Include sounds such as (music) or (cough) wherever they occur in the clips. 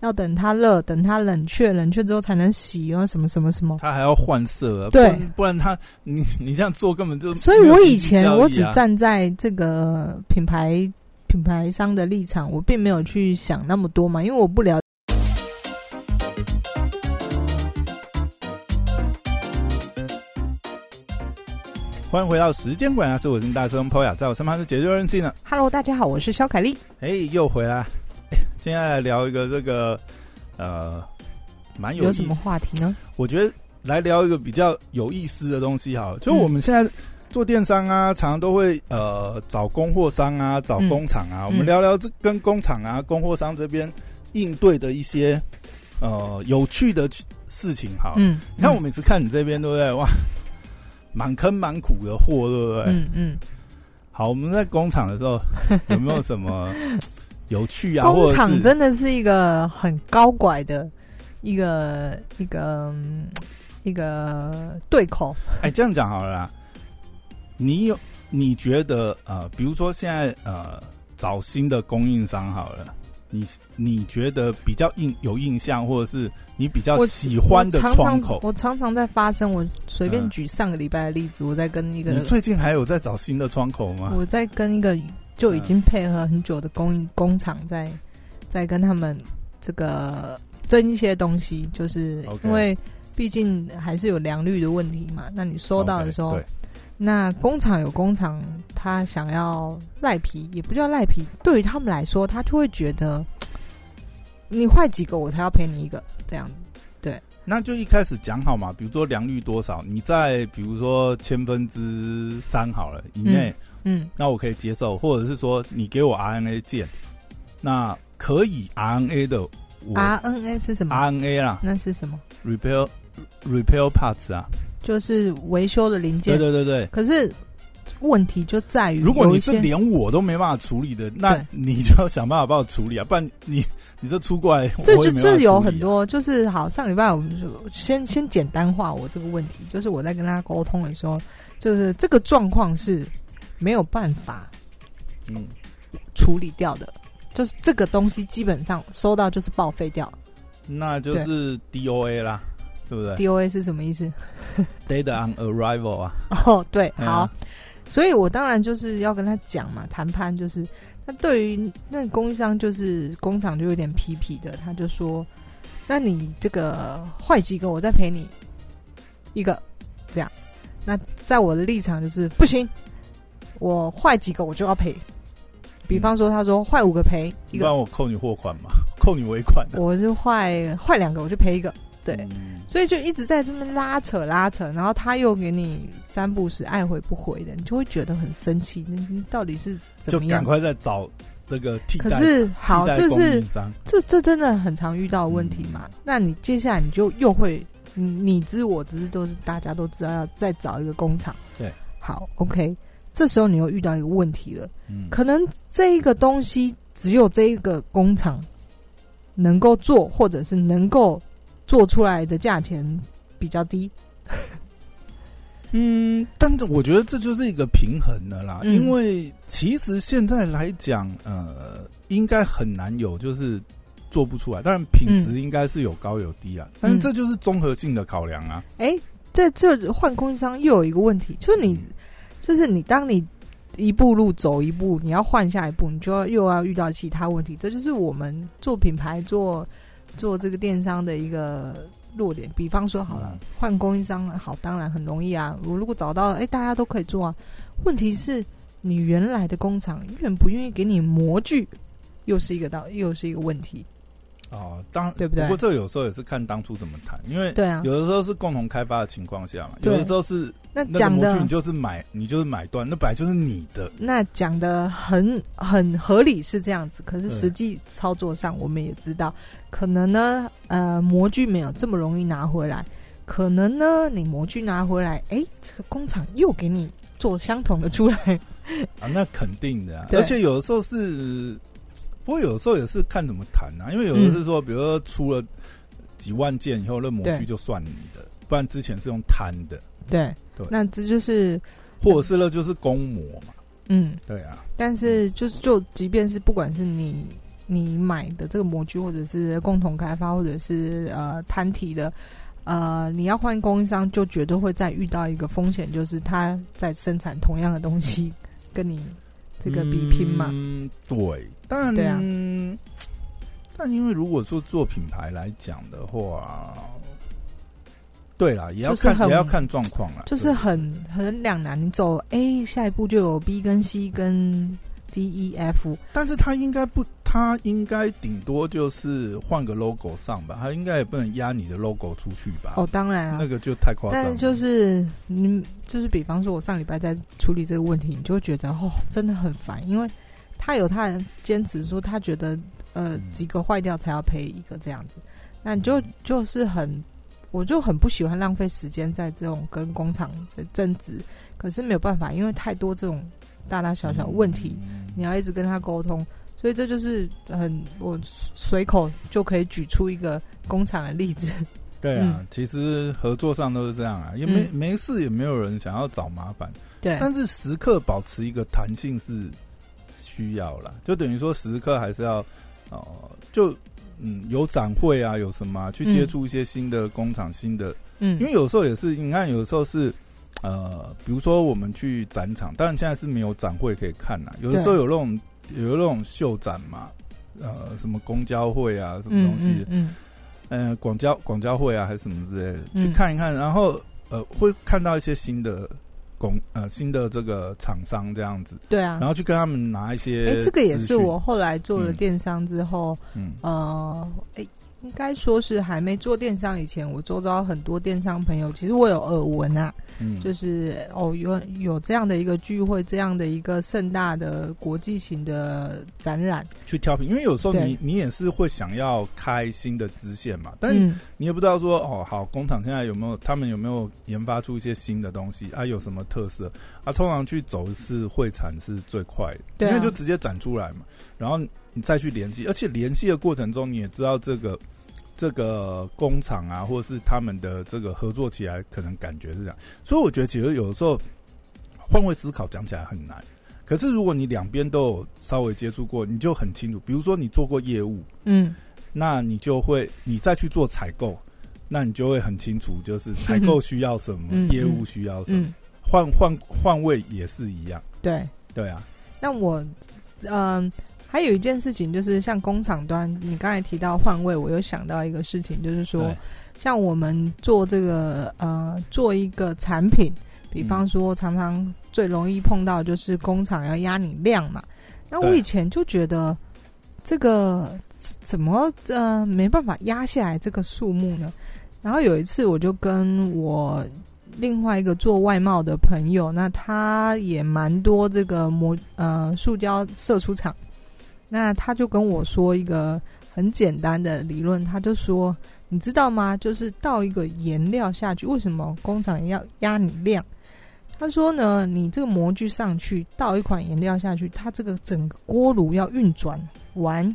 要等它热，等它冷却，冷却之后才能洗，然后什么什么什么。它还要换色啊，对不然它你你这样做根本就所以我以前我只站在这个品牌品牌商的立场，我并没有去想那么多嘛，因为我不了。欢迎回到时间管家，是我是大生 Poya，在我身旁是解救任性的，Hello，大家好，我是肖凯丽。哎、又回来，哎现在来聊一个这个呃蛮有什么话题呢？我觉得来聊一个比较有意思的东西好了，就嗯我们现在做电商啊，常常都会呃找供货商啊，找嗯工厂啊，我嗯们聊聊这跟工厂啊、供货商这边应对的一些呃有趣的事情好了。嗯，你看我每次看你这边，对不对？哇，满坑满谷的货，对不对？嗯嗯，好，我们在工厂的时候有没有什么有趣啊？工厂真的是一个很高拐的一个一个嗯一个对口。哎，这样讲好了啦。你有你觉得呃，比如说现在呃找新的供应商好了，你你觉得比较印有印象，或者是你比较喜欢的我常常窗口？我常常在发生。我随便嗯举上个礼拜的例子，我在跟一个你最近还有在找新的窗口吗？我在跟一个就已经配合很久的工艺工厂在在跟他们这个争一些东西，就是因为毕竟还是有良率的问题嘛。那你收到的时候那工厂有工厂他想要赖皮，也不叫赖皮，对于他们来说，他就会觉得你坏几个我才要赔你一个这样子。那就一开始讲好嘛，比如说良率多少，你在比如说千分之三好了以内，嗯那我可以接受，或者是说你给我 RNA 键，那可以 RNA 的，RNA 是什么？RNA 啦那是什么？，repair repair parts 啊，就是维修的零件。对对对对。可是问题就在于，如果你是连我都没办法处理的，那你就要想办法帮我处理啊，不然你你这出过来，这就我也没办法这有很多，就是好上礼拜我们就先先简单化我这个问题，就是我在跟他沟通的时候，就是这个状况是没有办法嗯，处理掉的，就是这个东西基本上收到就是报废掉。那就是 DOA 啦，对不对 DOA 是什么意思？？Data on arrival 啊，哦，对，好，所以我当然就是要跟他讲嘛，谈判就是，那对于那供应商就是工厂就有点皮皮的，他就说，那你这个坏几个我再赔你一个，这样，那在我的立场就是不行，我坏几个我就要赔。比方说，他说坏五个赔一个，不然我扣你货款嘛，扣你尾款的。我是坏坏两个我就赔一个，对，嗯所以就一直在这边拉扯拉扯，然后他又给你三不时爱回不回的，你就会觉得很生气。你你到底是怎么样？就赶快再找这个替代。可是好，这是这这真的很常遇到的问题嘛？那你接下来你就又会你你知我知，都是大家都知道要再找一个工厂。对，好，OK，这时候你又遇到一个问题了，嗯，可能这一个东西只有这一个工厂能够做，或者是能够做出来的价钱比较低。嗯，但是我觉得这就是一个平衡的啦，嗯因为其实现在来讲，呃，应该很难有就是做不出来，当然品质应该是有高有低啊，但是这就是综合性的考量啊。哎，在这换供应商又有一个问题，就是你，就是你当你一步路走一步，你要换下一步，你就要又要遇到其他问题。这就是我们做品牌、做做这个电商的一个弱点。比方说，好了嗯，换供应商好，当然很容易啊。我如果找到，哎，大家都可以做啊。问题是你原来的工厂愿不愿意给你模具，又是一个道，又是一个问题。哦，当对不对？不过这有时候也是看当初怎么谈，因为对啊，有的时候是共同开发的情况下嘛，有的时候是那那个讲的模具你就是买，你就是买断，那本来就是你的。那讲的很很合理是这样子，可是实际操作上我们也知道，可能呢，呃，模具没有这么容易拿回来，可能呢，你模具拿回来，哎，这个工厂又给你做相同的出来，啊，那肯定的、啊，而且有的时候是，不过有的时候也是看怎么谈啊，因为有的是说，比如说出了几万件以后，那模具就算你的，不然之前是用摊的，对，对。那这就是，或者是那就是公模嘛，嗯，对啊，但是就是就即便是不管是你你买的这个模具，或者是共同开发，或者是呃摊体的，呃，你要换供应商，就绝对会再遇到一个风险，就是他在生产同样的东西，跟你这个比拼嘛。嗯，对，当然，对啊 (tsk) 但因为如果说做品牌来讲的话，对啦，也要看就是也要看状况啦，就是很很两难。你走 A，下一步就有 B 跟 C 跟 D、E、F。但是他应该不，他应该顶多就是换个 logo 上吧，他应该也不能压你的 logo 出去吧？哦，当然啊那，个就太夸张了。但是就是你就是比方说，我上礼拜在处理这个问题，你就会觉得哦，真的很烦，因为他有他的坚持说，他觉得呃嗯几个坏掉才要赔一个这样子，那你就就是很，我就很不喜欢浪费时间在这种跟工厂的争执，可是没有办法，因为太多这种大大小小问题，嗯。你要一直跟他沟通。所以这就是很我随口就可以举出一个工厂的例子，对啊，嗯。其实合作上都是这样啊，也没、嗯。没事，也没有人想要找麻烦，对，但是时刻保持一个弹性是需要啦，就等于说时刻还是要哦、就嗯有展会啊，有什么啊、去接触一些新的工厂、新的，嗯，因为有时候也是，你看有时候是。呃，比如说我们去展场，当然现在是没有展会可以看啦。有的时候有那种有那种秀展嘛，呃，什么公交会啊，什么嗯东西，嗯嗯呃，广交广交会啊，还是什么之类的，嗯去看一看，然后呃，会看到一些新的工呃新的这个厂商这样子，对啊，然后去跟他们拿一些，哎、这个也是我，后来做了嗯。电商之后，嗯。呃，哎、应该说是还没做电商以前，我周遭很多电商朋友，其实我有耳闻啊，嗯，就是哦，有有这样的一个聚会，这样的一个盛大的国际型的展览，去挑品，因为有时候你你也是会想要开新的支线嘛，但嗯，你也不知道说哦，好工厂现在有没有他们有没有研发出一些新的东西啊？有什么特色啊？通常去走一次会产是最快的，因为就直接展出来嘛，然后你再去联系，而且联系的过程中你也知道这个这个工厂啊，或者是他们的这个合作起来可能感觉是这样，所以我觉得其实有的时候换位思考讲起来很难。可是如果你两边都有稍微接触过，你就很清楚。比如说你做过业务，嗯，那你就会你再去做采购，那你就会很清楚，就是采购需要什么，嗯业务需要什么，嗯，换换换位也是一样。对。对啊，那我，嗯、还有一件事情就是，像工厂端，你刚才提到换位，我又想到一个事情，就是说，像我们做这个呃，做一个产品，比方说常常最容易碰到就是工厂要压你量嘛。那我以前就觉得这个怎么呃没办法压下来这个数目呢？然后有一次我就跟我另外一个做外贸的朋友，那他也蛮多这个模呃塑胶射出厂，那他就跟我说一个很简单的理论，他就说你知道吗？就是倒一个颜料下去，为什么工厂要压你量？他说呢，你这个模具上去倒一款颜料下去，它这个整个锅炉要运转完。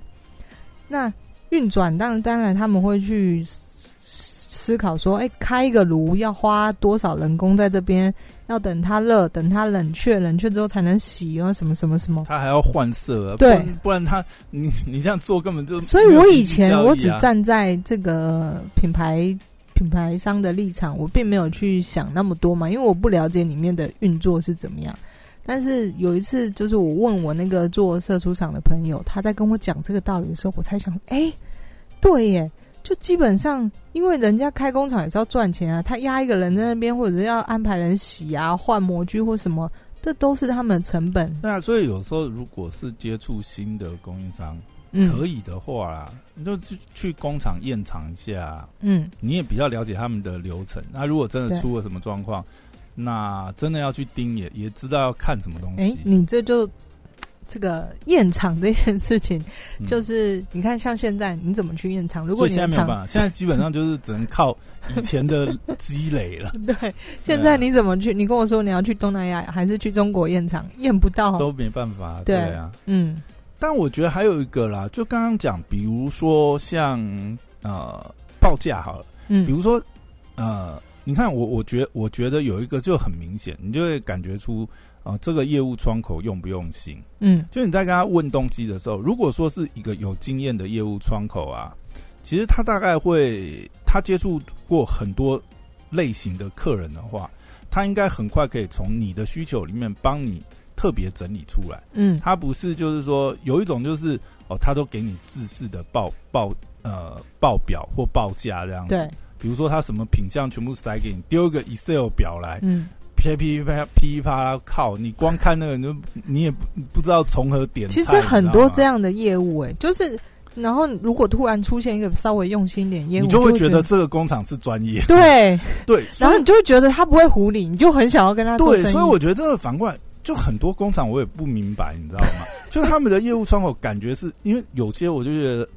那运转，当然当然他们会去思考说，哎、开一个炉要花多少人工在这边？要等它热，等它冷却，冷却之后才能洗，然后什么什么什么。它还要换色啊，对不然不然他你你这样做根本就所以我以前我只站在这个品牌品牌商的立场，我并没有去想那么多嘛，因为我不了解里面的运作是怎么样。但是有一次，就是我问我那个做射出厂的朋友，他在跟我讲这个道理的时候，我才想，哎、对耶，就基本上，因为人家开工厂也是要赚钱啊，他压一个人在那边，或者是要安排人洗啊、换模具或什么，这都是他们的成本。对啊，所以有时候如果是接触新的供应商，嗯可以的话啦，你就去去工厂验厂一下，嗯，你也比较了解他们的流程。那如果真的出了什么状况，那真的要去盯也也知道要看什么东西哎、西。你这就这个验厂这件事情，嗯就是你看，像现在你怎么去验厂？如果你现在没有办法，现在基本上就是只能靠以前的积累了，(laughs) 对，现在你怎么去？你跟我说你要去东南亚还是去中国验厂，验不到。都没办法。哦对对啊，嗯但我觉得还有一个啦，就刚刚讲，比如说像呃报价好了，嗯比嗯如说呃你看我，我觉我觉得有一个就很明显，你就会感觉出啊、呃这个业务窗口用不用心。嗯就你在跟他问东西的时候，如果说是一个有经验的业务窗口啊，其实他大概会他接触过很多类型的客人的话，他应该很快可以从你的需求里面帮你特别整理出来。嗯他不是就是说有一种就是哦，他都给你制式的报报呃报表或报价这样子。对，比如说他什么品相全部塞给你，丢一个 Excel 表来，嗯噼噼啪噼啪靠，你光看那个你就你也不不知道从何点。其实很多这样。的业务、哎，就是然后如果突然出现一个稍微用心一点业务，你就会觉觉得这个工厂是专业，(laughs) 对，(laughs) 对，然后你就会觉得他不会唬你，你就很想要跟他做生对，意。所以我觉得这个反过来，就很多工厂我也不明白，你知道吗？(laughs) 就是他们的业务窗口感觉是因为有些我就觉得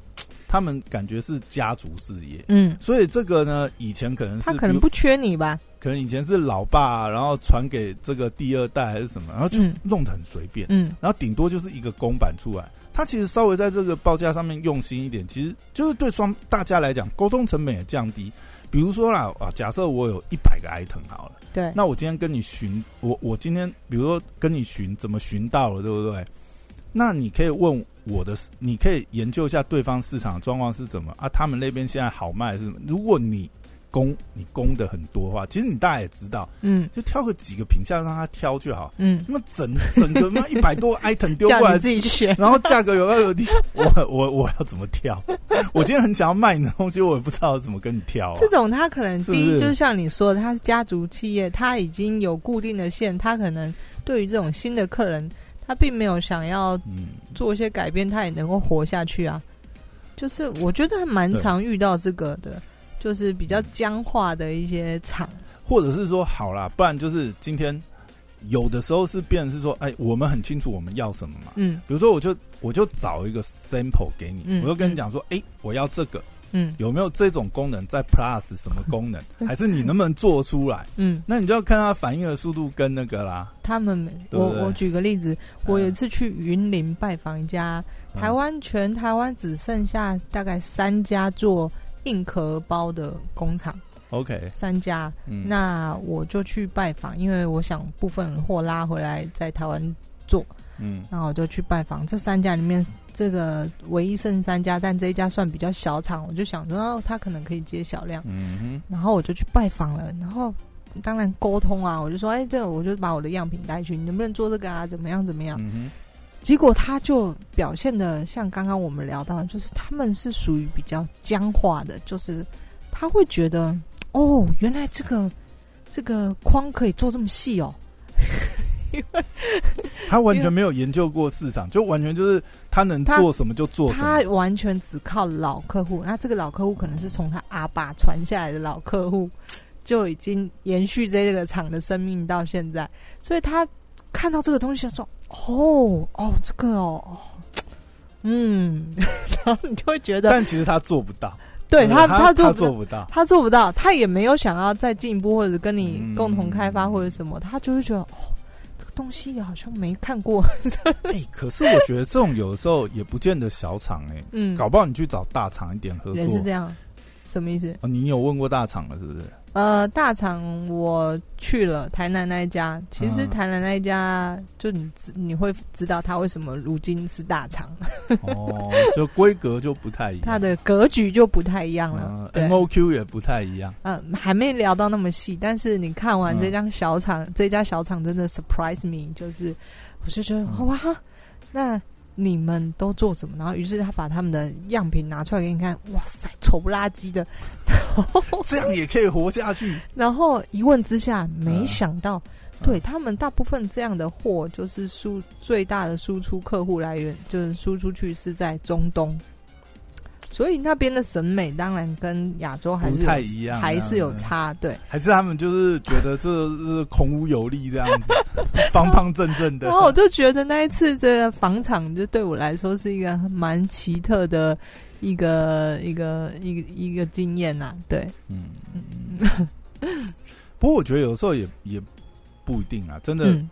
他们感觉是家族事业，嗯，所以这个呢，以前可能是他可能不缺你吧？可能以前是老爸，然后传给这个第二代还是什么，然后就嗯弄得很随便，嗯然后顶多就是一个公版出来。他其实稍微在这个报价上面用心一点，其实就是对双大家来讲，沟通成本也降低。比如说啦，啊，假设我有一百个 item 好了，对，那我今天跟你寻，我我今天比如说跟你寻怎么寻到了，对不对？那你可以问我的，你可以研究一下对方市场状况是怎么啊，他们那边现在好卖是什么？如果你供你供的很多的话，其实你大家也知道，嗯就挑个几个品相让他挑就好。嗯，那么整整个那一百多个 item 丢过来，(laughs) 自己选。然后价格有高有低，(laughs) 我我我要怎么挑？我今天很想要卖你的东西，我也不知道怎么跟你挑、啊。这种他可能第一就是像你说的，他是家族企业，他已经有固定的线，他可能对于这种新的客人，他并没有想要嗯，做一些改变，他也能够活下去啊。就是我觉得还蛮常遇到这个的，就是比较僵化的一些厂，或者是说好啦，不然就是今天有的时候是变成是说，哎，我们很清楚我们要什么嘛。嗯。比如说，我就我就找一个 sample 给你，嗯我就跟你讲说，哎，我要这个，嗯有没有这种功能？在 Plus 什么功能？(laughs) 还是你能不能做出来？嗯，那你就要看它反应的速度跟那个啦。他们对不对我我举个例子，我有一次去云林拜访一家嗯台湾全台湾只剩下大概三家做硬壳包的工厂，OK，三家，嗯，那我就去拜访，因为我想部分货拉回来在台湾做，嗯然后我就去拜访这三家里面，这个唯一剩三家，但这一家算比较小厂，我就想说哦，他可能可以接小量，嗯，然后我就去拜访了，然后当然沟通啊，我就说，哎，这个我就把我的样品带去，你能不能做这个啊？怎么样怎么样？嗯哼，结果他就表现的像刚刚我们聊到，就是他们是属于比较僵化的，就是他会觉得，哦，原来这个这个框可以做这么细哦，(laughs) 他完全没有研究过市场，就完全就是他能做什么就做什么他么。完全只靠老客户，那这个老客户可能是从他阿爸传下来的老客户，就已经延续这个厂的生命到现在，所以他看到这个东西，他说：“哦哦，这个哦哦，嗯，(laughs) 然后你就会觉得，但其实他做不到，对他他做不到做不到。他做不到，他也没有想要再进一步或者跟你嗯共同开发或者什么，他就会觉得东西好像没看过，(laughs) 哎、可是我觉得这种有的时候也不见得小厂哎、嗯，搞不好你去找大厂一点合作也是这。样，什么意思？哦，你有问过大厂了是不是？呃，大厂我去了台南那一家，其实嗯。台南那一家就你你会知道它为什么如今是大厂，(laughs) 哦，就规格就不太一样，它的格局就不太一样了嗯、，M O Q 也不太一样。嗯、还没聊到那么细，但是你看完嗯。这家小厂，这家小厂真的 surprise me，就是我就觉得、嗯。哇，那你们都做什么？然后于是他把他们的样品拿出来给你看，哇塞，丑不拉几的。(laughs) 这样也可以活下去。然后一问之下，没想到，嗯对他们大部分这样的货，就是输最大的输出客户来源，就是输出去是在中东。所以那边的审美当然跟亚洲还是不太一样啊还是有差。对，还是他们就是觉得这是孔武有力这样子，(laughs) 方方正正的。然后我就觉得那一次这个房场，就对我来说是一个蛮奇特的一个一个一个一个经验呐、对，嗯，嗯不过我觉得有时候也也不一定啊，真的，嗯，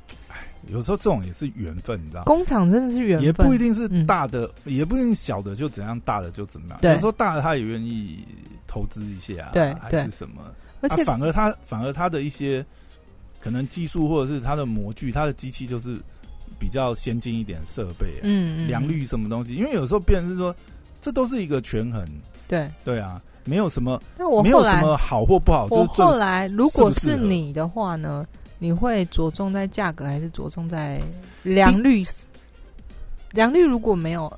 有时候这种也是缘分，你知道？工厂真的是缘分，也不一定是嗯大的，也不一定小的就怎样，大的就怎么样。有时候大的他也愿意投资一些啊对还是什么。而且啊、反而他反而他的一些可能技术或者是他的模具，他的机器就是比较先进一点设备、啊，嗯嗯良率什么东西，因为有时候别人是说，这都是一个权衡，对。对啊，没有什么那我没有什么好或不好，就我是最后来如果是你的话呢，你会着重在价格还是着重在良率？良率如果没有，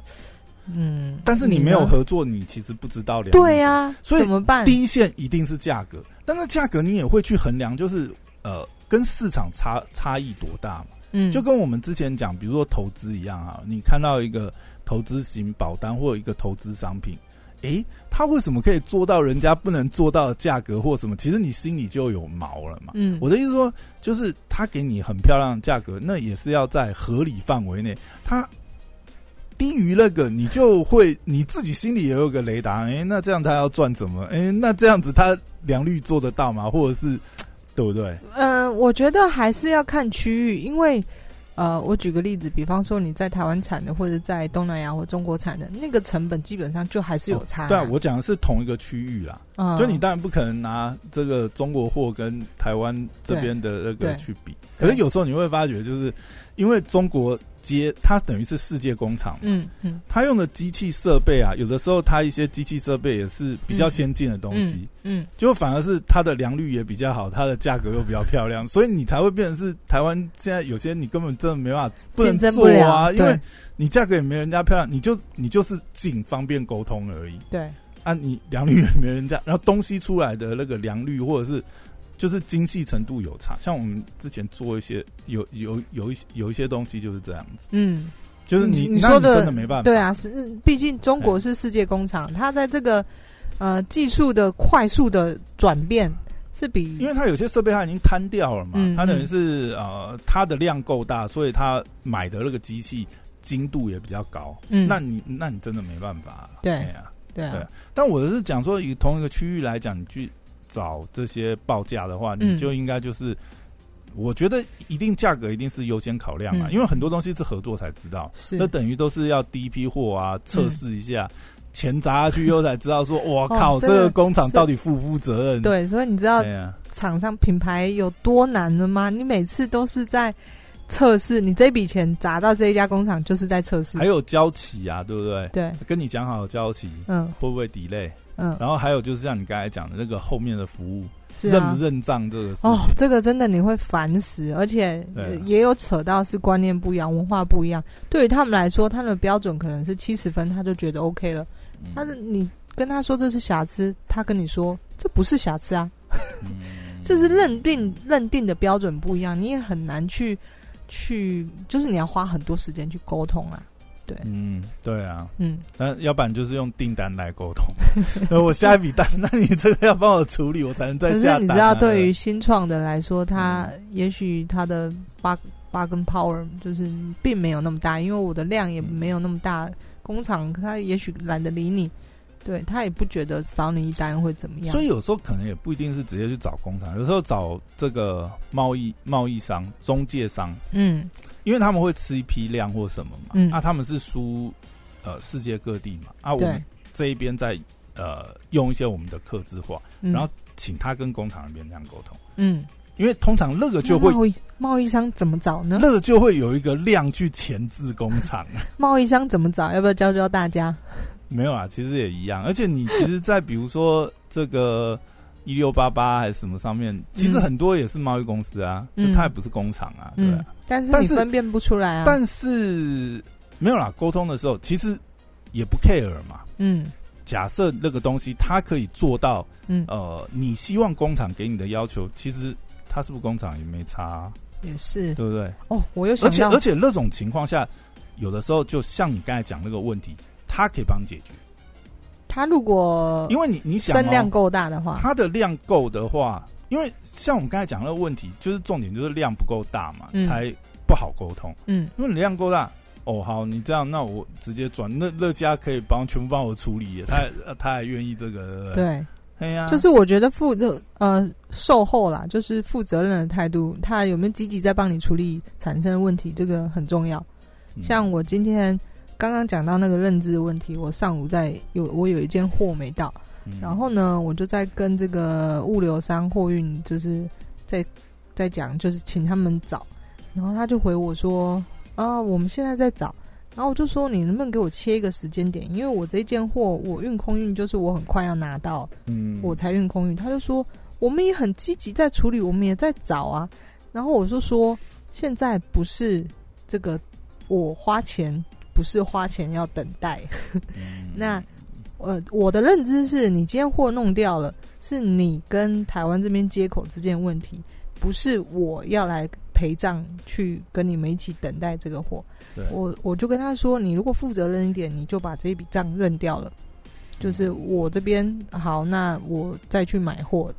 嗯，但是你没有合作，你其实不知道良率。对呀、所以怎么办？第一线一定是价格，但是价格你也会去衡量，就是呃，跟市场差差异多大嘛？嗯，就跟我们之前讲，比如说投资一样啊，你看到一个投资型保单或者一个投资商品，诶，他为什么可以做到人家不能做到的价格或什么？其实你心里就有毛了嘛。嗯，我的意思说，就是他给你很漂亮的价格，那也是要在合理范围内。他低于那个，你就会你自己心里也有个雷达。哎、那这样他要赚什么？哎、那这样子他良率做得到吗？或者是对不对？嗯、我觉得还是要看区域，因为呃，我举个例子，比方说你在台湾产的，或者在东南亚或中国产的，那个成本基本上就还是有差、对啊，我讲的是同一个区域啦。嗯就你当然不可能拿这个中国货跟台湾这边的那个去比，可是有时候你会发觉，就是因为中国接它等于是世界工厂嘛，嗯嗯。它用的机器设备啊，有的时候它一些机器设备也是比较先进的东西，嗯就反而是它的良率也比较好，它的价格又比较漂亮，所以你才会变成是台湾现在有些你根本真的没办法不能做啊，因为你价格也没人家漂亮，你就你就是仅方便沟通而已。对，啊，你良率也没人家，然后东西出来的那个良率或者是就是精细程度有差，像我们之前做一些有有有一些有一些东西就是这样子，嗯。就是你你你说的真的没办法，对啊，是毕竟中国是世界工厂，它在这个呃技术的快速的转变是比因为它有些设备它已经摊掉了嘛，嗯它等于是呃它的量够大，所以它买的那个机器精度也比较高，嗯。那你那你真的没办法，对哎呀对啊。对但我是讲说，以同一个区域来讲，你去找这些报价的话，嗯你就应该就是，我觉得一定价格一定是优先考量啊，嗯因为很多东西是合作才知道，是那等于都是要第一批货啊，测试一下，钱砸下去以后才知道说，(laughs) 我靠，这个工厂到底负不负责任？对，所以你知道厂商品牌有多难了吗？你每次都是在测试，你这笔钱砸到这一家工厂就是在测试还，有交期啊，对不对？对，跟你讲好交期嗯会不会 delay？嗯，然后还有就是像你刚才讲的那个后面的服务，是啊认不。认账这个事哦，，这个真的你会烦死，而且也有扯到是观念不一样、文化不一样。对于他们来说，他们的标准可能是七十分，他就觉得 OK 了。嗯他的你跟他说这是瑕疵，他跟你说这不是瑕疵啊，(laughs) 这是认定认定的标准不一样，你也很难去去，就是你要花很多时间去沟通啊。对，嗯，对啊，嗯，那要不然就是用订单来沟通。(laughs) 那我下一笔单，那你这个要帮我处理，我才能再可下单啊、是你知道，对于新创的来说，他嗯。也许他的 bug bug 跟 power 就是并没有那么大，因为我的量也没有那么大，工厂他也许懒得理你，对他也不觉得少你一单会怎么样。所以有时候可能也不一定是直接去找工厂，有时候找这个贸易贸易商、中介商，嗯因为他们会吃一批量或什么嘛，嗯啊，他们是输呃世界各地嘛，啊，我对们这一边在呃用一些我们的客制化，嗯然后请他跟工厂那边这样沟通，嗯，因为通常那个就会贸易商怎么找呢？那个就会有一个量去前置工厂。(laughs) 贸易商怎么找？要不要教教大家？没有啊，其实也一样。而且你其实，在比如说这个一六八八还是什么上面，其实很多也是贸易公司啊，嗯就它也不是工厂啊，对嗯啊。，但是但是你分辨不出来啊。但是没有啦，沟通的时候其实也不 care 嘛。嗯假设那个东西它可以做到，嗯，呃，你希望工厂给你的要求，其实它是不是工厂也没差啊、也是对不对？哦。我又想到且而，且那种情况下，有的时候就像你刚才讲那个问题，它可以帮你解决，他如果因为你你想、量够大的话，它的量够的话，因为像我们刚才讲那个问题，就是重点就是量不够大嘛，嗯。才不好沟通。嗯。因为你量够大，哦，好，你这样，那我直接转，那乐嘉可以帮全部帮我处理，(laughs) 他呃他还愿意这个，对。哎呀，就是我觉得负责呃售后啦，就是负责任的态度，他有没有积极在帮你处理产生的问题，这个很重要。嗯。像我今天刚刚讲到那个认知的问题，我上午在有我有一件货没到，嗯然后呢，我就在跟这个物流商货运，就是在在讲，就是请他们找。然后他就回我说：“啊，我们现在在找。”然后我就说：“你能不能给我切一个时间点？因为我这件货我运空运，就是我很快要拿到，嗯我才运空运。”他就说：“我们也很积极在处理，我们也在找啊。”然后我就说：“现在不是这个我花钱，不是花钱要等待。”嗯 (laughs) 那呃，我的认知是你今天货弄掉了，是你跟台湾这边接口之间的问题，不是我要来陪葬去跟你们一起等待这个货。我我就跟他说，你如果负责任一点，你就把这一笔账认掉了，就是我这边好，那我再去买货，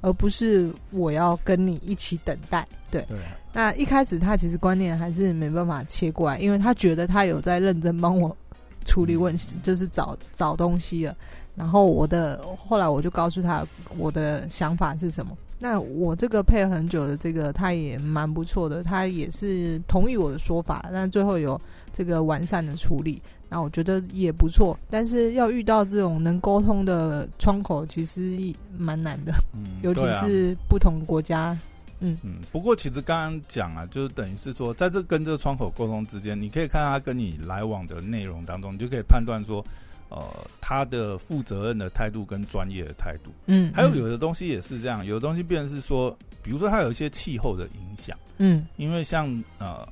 而不是我要跟你一起等待。对，对那一开始他其实观念还是没办法切过来，因为他觉得他有在认真帮我处理问题，就是找找东西了。然后我的后来我就告诉他我的想法是什么。那我这个配合很久的这个他也蛮不错的，他也是同意我的说法，但最后有这个完善的处理。那我觉得也不错，但是要遇到这种能沟通的窗口，其实蛮难的，嗯尤其是不同国家。嗯。嗯，不过其实刚刚讲啊，就是等于是说，在这跟这个窗口沟通之间，你可以看他跟你来往的内容当中，你就可以判断说，呃，他的负责任的态度跟专业的态度。嗯，还有有的东西也是这样，有的东西变成是说，比如说它有一些气候的影响，嗯。因为像呃。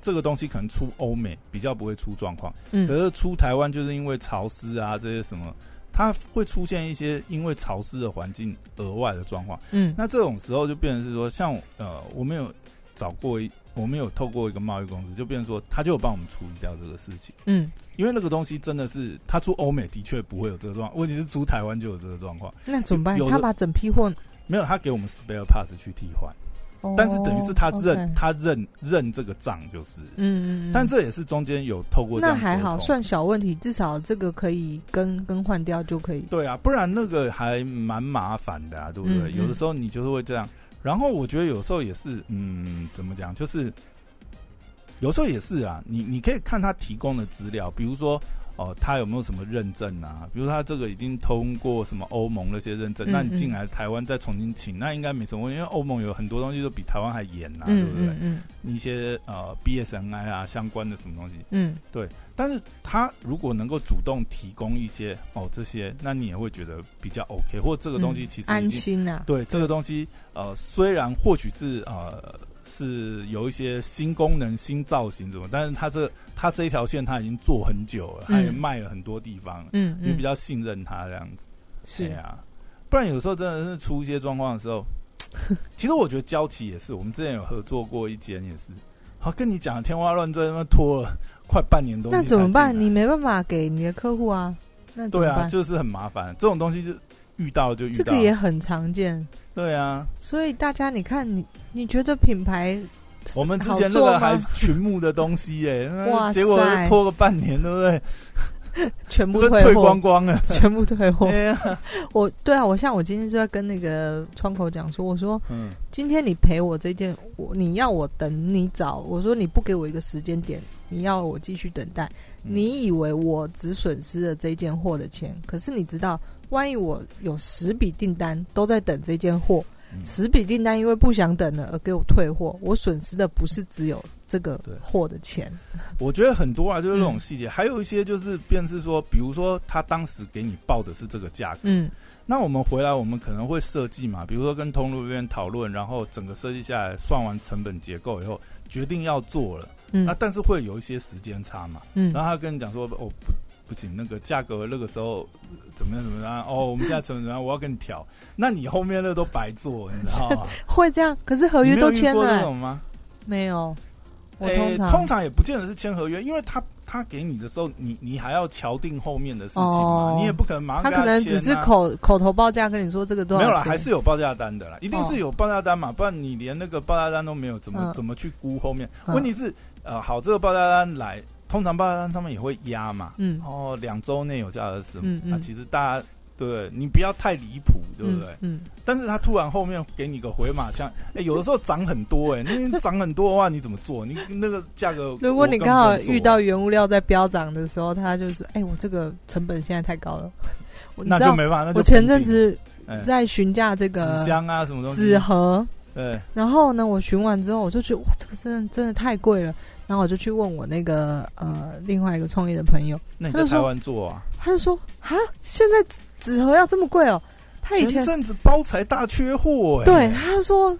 这个东西可能出欧美比较不会出状况，嗯。可是出台湾就是因为潮湿啊这些什么，它会出现一些因为潮湿的环境额外的状况。嗯那这种时候就变成是说，像呃，我们有找过一，我们有透过一个贸易公司，就变成说，他就有帮我们处理掉这个事情。嗯，因为那个东西真的是，他出欧美的确不会有这个状况，问题是出台湾就有这个状况。那怎么办有？他把整批货，没有，他给我们 spare parts 去替换，哦但是等于是他认他认认这个账就是，嗯但这也是中间有透过那还好，算小问题，至少这个可以更更换掉就可以。对啊，不然那个还蛮麻烦的啊，对不对？有的时候你就是会这样，然后我觉得有时候也是，嗯，怎么讲，就是有时候也是啊，你你可以看他提供的资料，比如说哦，他有没有什么认证啊？比如他这个已经通过什么欧盟那些认证，嗯那你进来台湾再重新请，那应该没什么问题，因为欧盟有很多东西都比台湾还严呐、对嗯不对？嗯嗯一些呃 BSNI 啊相关的什么东西，嗯，对但是他如果能够主动提供一些哦这些，那你也会觉得比较 OK，或这个东西其实嗯安、心啊。对这个东西呃虽然或许是呃是有一些新功能、新造型什么，但是它这它这一条线它已经做很久了，它也嗯卖了很多地方了，嗯嗯，你比较信任它这样子。是呀啊，不然有时候真的是出一些状况的时候，(laughs) 其实我觉得交期也是，我们之前有合作过一间也是，好跟你讲天花乱坠，那拖了快半年多。那怎么办？你没办法给你的客户啊，那对啊，就是很麻烦，这种东西就遇到就遇到。这个也很常见，对啊，所以大家你看，你你觉得品牌我们之前那个还群募的东西耶、(laughs) 那哇结果拖个半年，对不对？(laughs) 全部退退，光光了。(laughs) 全部退货。我对啊，我像我今天就在跟那个窗口讲说，我说嗯今天你赔我这件，我你要我等你找，我说你不给我一个时间点，你要我继续等待。嗯你以为我只损失了这件货的钱，可是你知道，万一我有十笔订单都在等这件货，嗯。十笔订单因为不想等了而给我退货，我损失的不是只有这个货的钱。我觉得很多啊，就是这种嗯。细节，还有一些就是，便是说，比如说他当时给你报的是这个价格，嗯。那我们回来，我们可能会设计嘛，比如说跟通路这边讨论，然后整个设计下来，算完成本结构以后，决定要做了。嗯。那但是会有一些时间差嘛，嗯。然后他跟你讲说，哦不不行，那个价格那个时候呃怎么样怎么样，哦我们现在怎么怎么样，我要跟你调，那你后面那都白做，你知道吗？会这样，可是合约都签了、欸这种吗？没有。我诶通常、通常也不见得是签合约，因为他他给你的时候，你你还要敲定后面的事情嘛，哦你也不可能马上他跟可能只是口口头报价跟你说这个多少，没有啦，还是有报价单的啦，一定哦是有报价单嘛，不然你连那个报价单都没有，怎么、嗯怎么去估后面？嗯问题是，呃，好，这个报价单来，通常报价单上面也会压嘛，嗯哦，两周内有价二十，嗯嗯啊，其实大家对？你不要太离谱，对不对？嗯，但是他突然后面给你个回马枪，哎，有的时候涨很多，哎，那涨很多的话，你怎么做？你那个价格，(laughs) 如果你刚好遇到原物料在飙涨的时候，他就是，哎，我这个成本现在太高了，(laughs) 那就没办法。我前阵子在询价这个纸箱啊，什么东西，纸盒，对。然后呢，我询完之后，我就觉得哇，这个真的真的太贵了。然后我就去问我那个呃另外一个创业的朋友，那你在台湾做啊？他就说啊，现在纸盒要这么贵哦？他以前阵子包材大缺货，哎，对，他说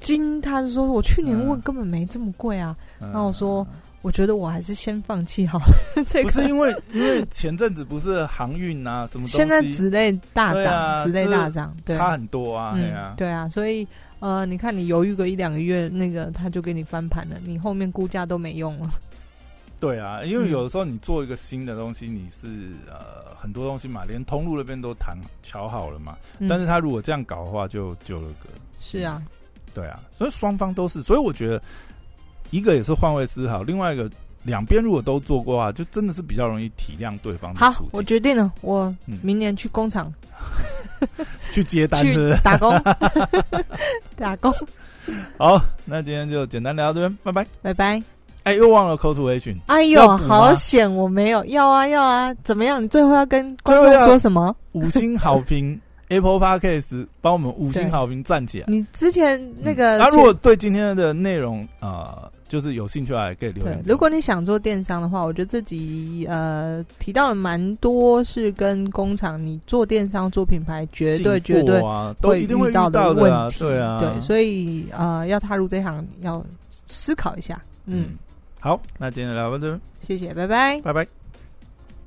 金，他就说我去年问根本没这么贵啊。然后我说，我觉得我还是先放弃好了。(laughs) 这不是因为因为前阵子不是航运啊什么东西，现在纸类大涨，纸类大涨，差很多啊，对啊，对啊，所以。呃，你看，你犹豫个一两个月，那个他就给你翻盘了，你后面估价都没用了。对啊，因为有的时候你做一个新的东西，你是呃很多东西嘛，连通路那边都谈瞧好了嘛。但是他如果这样搞的话，就就了个。是啊，对啊，所以双方都是，所以我觉得一个也是换位思考，另外一个两边如果都做过啊，就真的是比较容易体谅对方。好，我决定了，我明年去工厂。(laughs) (laughs) 去接单，子打工，(laughs) 打工。好，那今天就简单聊到这边，拜拜，拜拜。哎，又忘了 call to action。哎呦，好险，我没有要啊要啊，怎么样？你最后要跟观众说什么？五星好评，Apple Podcast 帮我们五星好评站起来。你之前那个，那如果对今天的内容啊。就是有兴趣的可以留言。如果你想做电商的话，我觉得这集呃提到了蛮多是跟工厂你做电商做品牌绝对绝对会遇到的问题。对啊，对，所以呃要踏入这行要思考一下。嗯，好，那今天聊到这，谢谢，拜拜，拜拜。